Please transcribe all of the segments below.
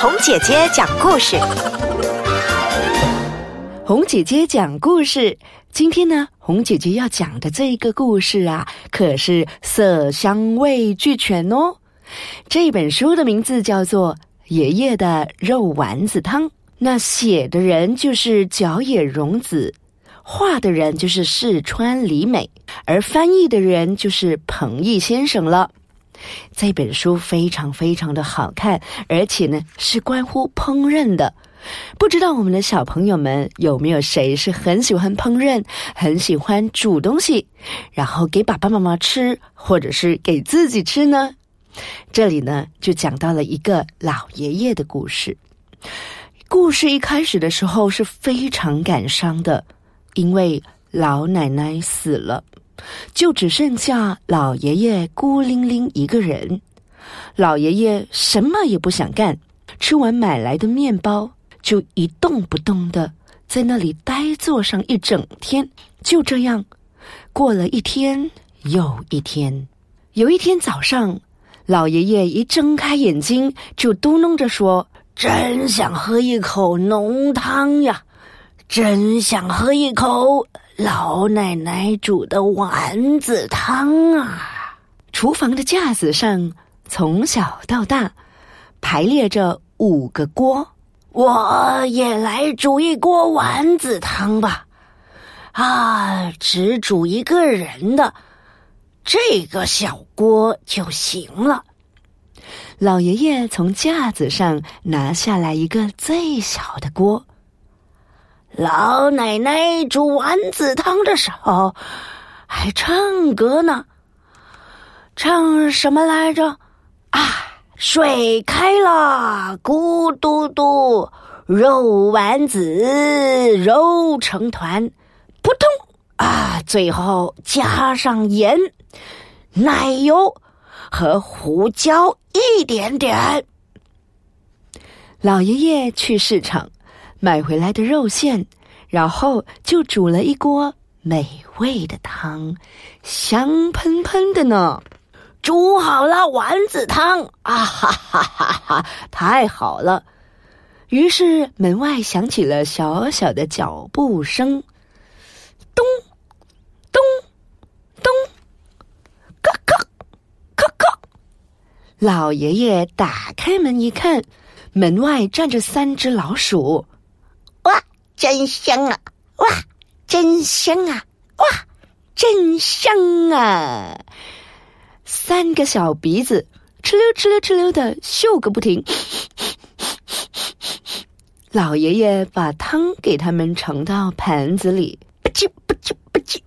红姐姐讲故事，红姐姐讲故事。今天呢，红姐姐要讲的这个故事啊，可是色香味俱全哦。这本书的名字叫做《爷爷的肉丸子汤》，那写的人就是角野荣子，画的人就是四川里美，而翻译的人就是彭毅先生了。这本书非常非常的好看，而且呢是关乎烹饪的。不知道我们的小朋友们有没有谁是很喜欢烹饪、很喜欢煮东西，然后给爸爸妈妈吃，或者是给自己吃呢？这里呢就讲到了一个老爷爷的故事。故事一开始的时候是非常感伤的，因为老奶奶死了。就只剩下老爷爷孤零零一个人，老爷爷什么也不想干，吃完买来的面包就一动不动的在那里呆坐上一整天。就这样过了一天又一天。有一天早上，老爷爷一睁开眼睛就嘟哝着说：“真想喝一口浓汤呀，真想喝一口。”老奶奶煮的丸子汤啊！厨房的架子上，从小到大排列着五个锅。我也来煮一锅丸子汤吧！啊，只煮一个人的这个小锅就行了。老爷爷从架子上拿下来一个最小的锅。老奶奶煮丸子汤的时候，还唱歌呢。唱什么来着？啊，水开了，咕嘟嘟，肉丸子揉成团，扑通啊！最后加上盐、奶油和胡椒一点点。老爷爷去市场。买回来的肉馅，然后就煮了一锅美味的汤，香喷喷的呢。煮好了丸子汤啊哈哈哈哈！太好了。于是门外响起了小小的脚步声，咚咚咚，咯咯咯咯。老爷爷打开门一看，门外站着三只老鼠。真香啊！哇，真香啊！哇，真香啊！三个小鼻子哧溜哧溜哧溜的嗅个不停。老爷爷把汤给他们盛到盘子里，吧唧吧唧吧唧。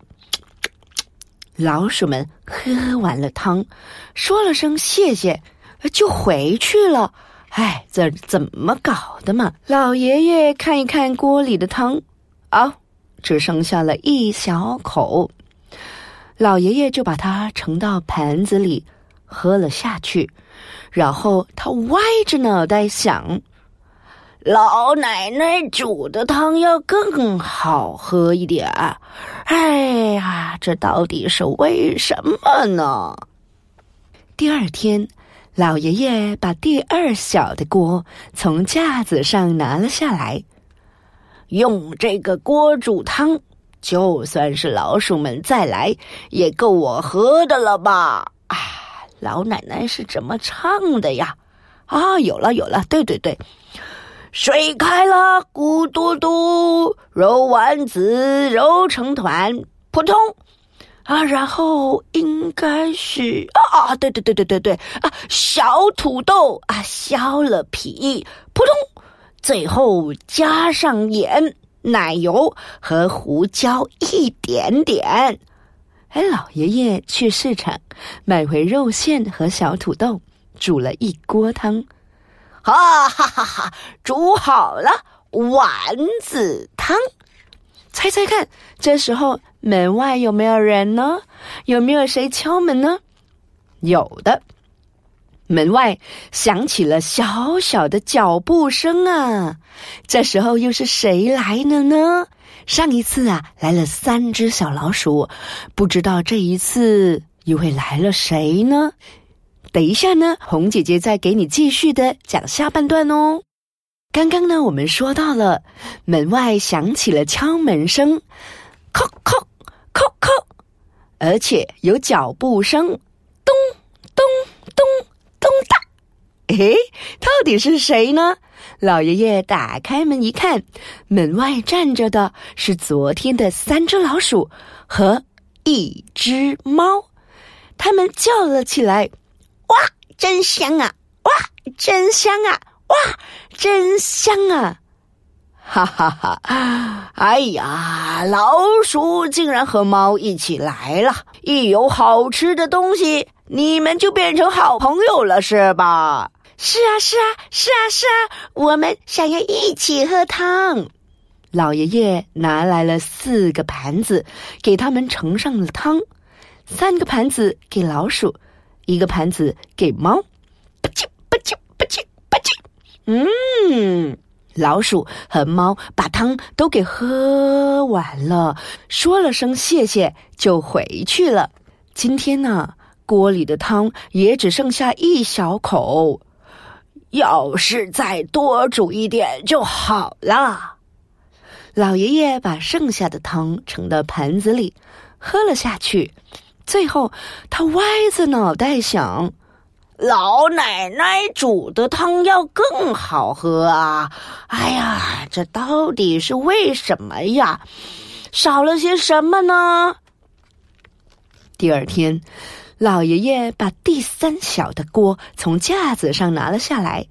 老鼠们喝完了汤，说了声谢谢，就回去了。哎，这怎么搞的嘛？老爷爷看一看锅里的汤，啊，只剩下了一小口。老爷爷就把它盛到盘子里，喝了下去。然后他歪着脑袋想：老奶奶煮的汤要更好喝一点。哎呀，这到底是为什么呢？第二天。老爷爷把第二小的锅从架子上拿了下来，用这个锅煮汤，就算是老鼠们再来，也够我喝的了吧？啊，老奶奶是怎么唱的呀？啊，有了有了，对对对，水开了，咕嘟嘟，揉丸子揉成团，扑通。啊，然后应该是啊，对对对对对对啊，小土豆啊，削了皮，扑通，最后加上盐、奶油和胡椒一点点。哎，老爷爷去市场买回肉馅和小土豆，煮了一锅汤，哈哈哈哈，煮好了丸子汤。猜猜看，这时候门外有没有人呢？有没有谁敲门呢？有的，门外响起了小小的脚步声啊！这时候又是谁来了呢？上一次啊，来了三只小老鼠，不知道这一次又会来了谁呢？等一下呢，红姐姐再给你继续的讲下半段哦。刚刚呢，我们说到了门外响起了敲门声，叩叩，而且有脚步声，咚咚咚咚哒。诶，到底是谁呢？老爷爷打开门一看，门外站着的是昨天的三只老鼠和一只猫，他们叫了起来：“哇，真香啊！哇，真香啊！哇，真香啊！”哈哈哈！哎呀，老鼠竟然和猫一起来了！一有好吃的东西，你们就变成好朋友了，是吧？是啊，是啊，是啊，是啊，我们想要一起喝汤。老爷爷拿来了四个盘子，给他们盛上了汤。三个盘子给老鼠，一个盘子给猫。不叽不叽不叽不叽。嗯，老鼠和猫把汤都给喝完了，说了声谢谢就回去了。今天呢，锅里的汤也只剩下一小口。要是再多煮一点就好了。老爷爷把剩下的汤盛到盘子里，喝了下去。最后，他歪着脑袋想：老奶奶煮的汤要更好喝啊！哎呀，这到底是为什么呀？少了些什么呢？第二天。老爷爷把第三小的锅从架子上拿了下来，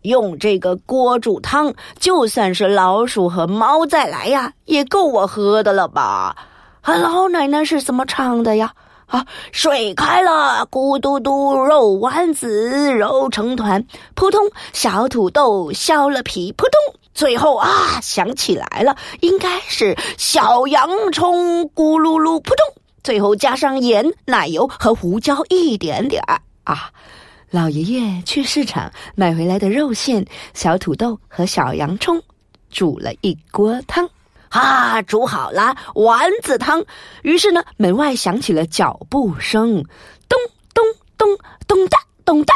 用这个锅煮汤，就算是老鼠和猫再来呀，也够我喝的了吧？啊，老奶奶是怎么唱的呀？啊，水开了，咕嘟嘟，肉丸子揉成团，扑通，小土豆削了皮，扑通，最后啊，想起来了，应该是小洋葱，咕噜噜，扑通。最后加上盐、奶油和胡椒一点点啊！老爷爷去市场买回来的肉馅、小土豆和小洋葱，煮了一锅汤啊！煮好了丸子汤。于是呢，门外响起了脚步声，咚咚咚咚哒咚哒。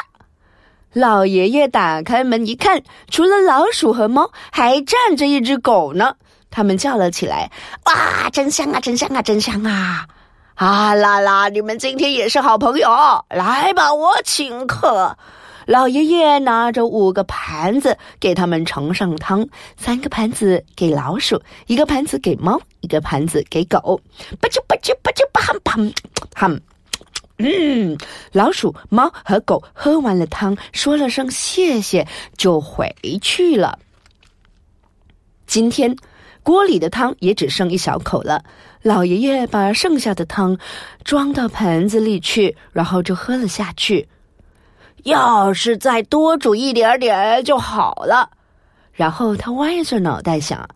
老爷爷打开门一看，除了老鼠和猫，还站着一只狗呢。他们叫了起来：“哇，真香啊，真香啊，真香啊！”啊啦啦！你们今天也是好朋友，来吧，我请客。老爷爷拿着五个盘子给他们盛上汤，三个盘子给老鼠，一个盘子给猫，一个盘子给狗。吧唧吧唧吧唧吧哈砰哈，嗯，老鼠、猫和狗喝完了汤，说了声谢谢，就回去了。今天。锅里的汤也只剩一小口了，老爷爷把剩下的汤装到盆子里去，然后就喝了下去。要是再多煮一点点就好了。然后他歪着脑袋想：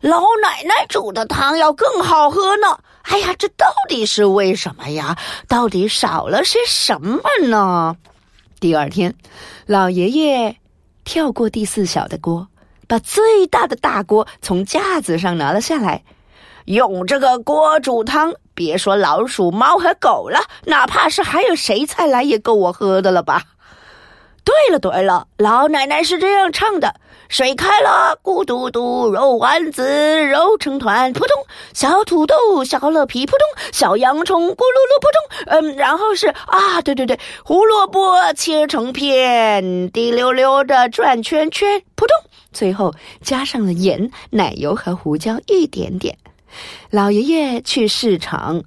老奶奶煮的汤要更好喝呢。哎呀，这到底是为什么呀？到底少了些什么呢？第二天，老爷爷跳过第四小的锅。把最大的大锅从架子上拿了下来，用这个锅煮汤，别说老鼠、猫和狗了，哪怕是还有谁再来，也够我喝的了吧？对了对了，老奶奶是这样唱的。水开了，咕嘟嘟，肉丸子揉成团，扑通，小土豆削了皮，扑通，小洋葱咕噜噜，扑通，嗯，然后是啊，对对对，胡萝卜切成片，滴溜溜的转圈圈，扑通，最后加上了盐、奶油和胡椒一点点。老爷爷去市场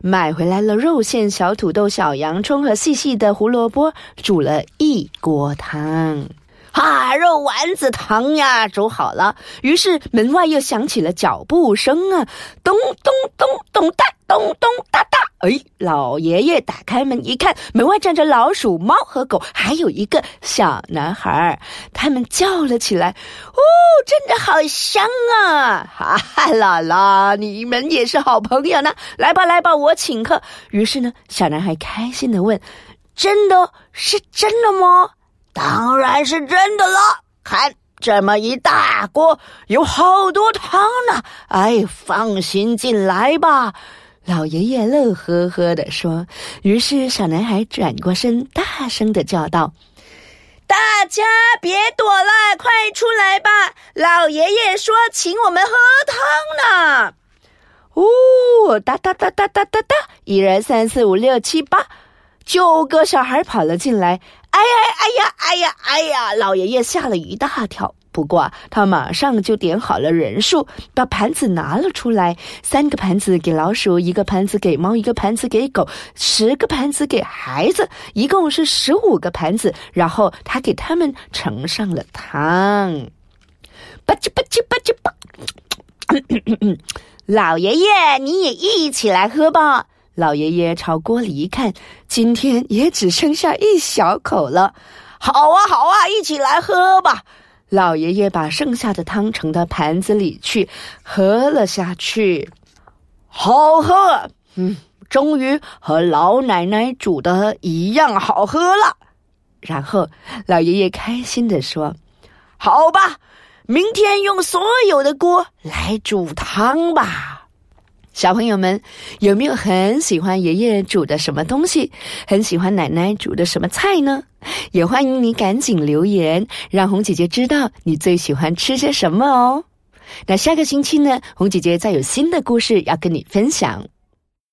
买回来了肉馅、小土豆、小洋葱和细细的胡萝卜，煮了一锅汤。哈，肉丸子汤呀，煮好了。于是门外又响起了脚步声啊，咚咚咚咚哒，咚咚哒哒。哎，老爷爷打开门一看，门外站着老鼠、猫和狗，还有一个小男孩。他们叫了起来：“哦，真的好香啊！”哈哈姥姥，你们也是好朋友呢。来吧，来吧，我请客。于是呢，小男孩开心的问：“真的是真的吗？”当然是真的了，看这么一大锅，有好多汤呢。哎，放心进来吧。老爷爷乐呵呵的说。于是小男孩转过身，大声的叫道：“大家别躲了，快出来吧！老爷爷说请我们喝汤呢。”哦，哒哒哒哒哒哒哒，一二三四五六七八，九个小孩跑了进来。哎呀哎呀哎呀哎呀！老爷爷吓了一大跳。不过他马上就点好了人数，把盘子拿了出来，三个盘子给老鼠，一个盘子给猫，一个盘子给狗，十个盘子给孩子，一共是十五个盘子。然后他给他们盛上了汤。吧唧吧唧吧唧吧。老爷爷，你也一起来喝吧。老爷爷朝锅里一看，今天也只剩下一小口了。好啊，好啊，一起来喝吧。老爷爷把剩下的汤盛到盘子里去，喝了下去，好喝。嗯，终于和老奶奶煮的一样好喝了。然后老爷爷开心的说：“好吧。”明天用所有的锅来煮汤吧，小朋友们有没有很喜欢爷爷煮的什么东西？很喜欢奶奶煮的什么菜呢？也欢迎你赶紧留言，让红姐姐知道你最喜欢吃些什么哦。那下个星期呢，红姐姐再有新的故事要跟你分享。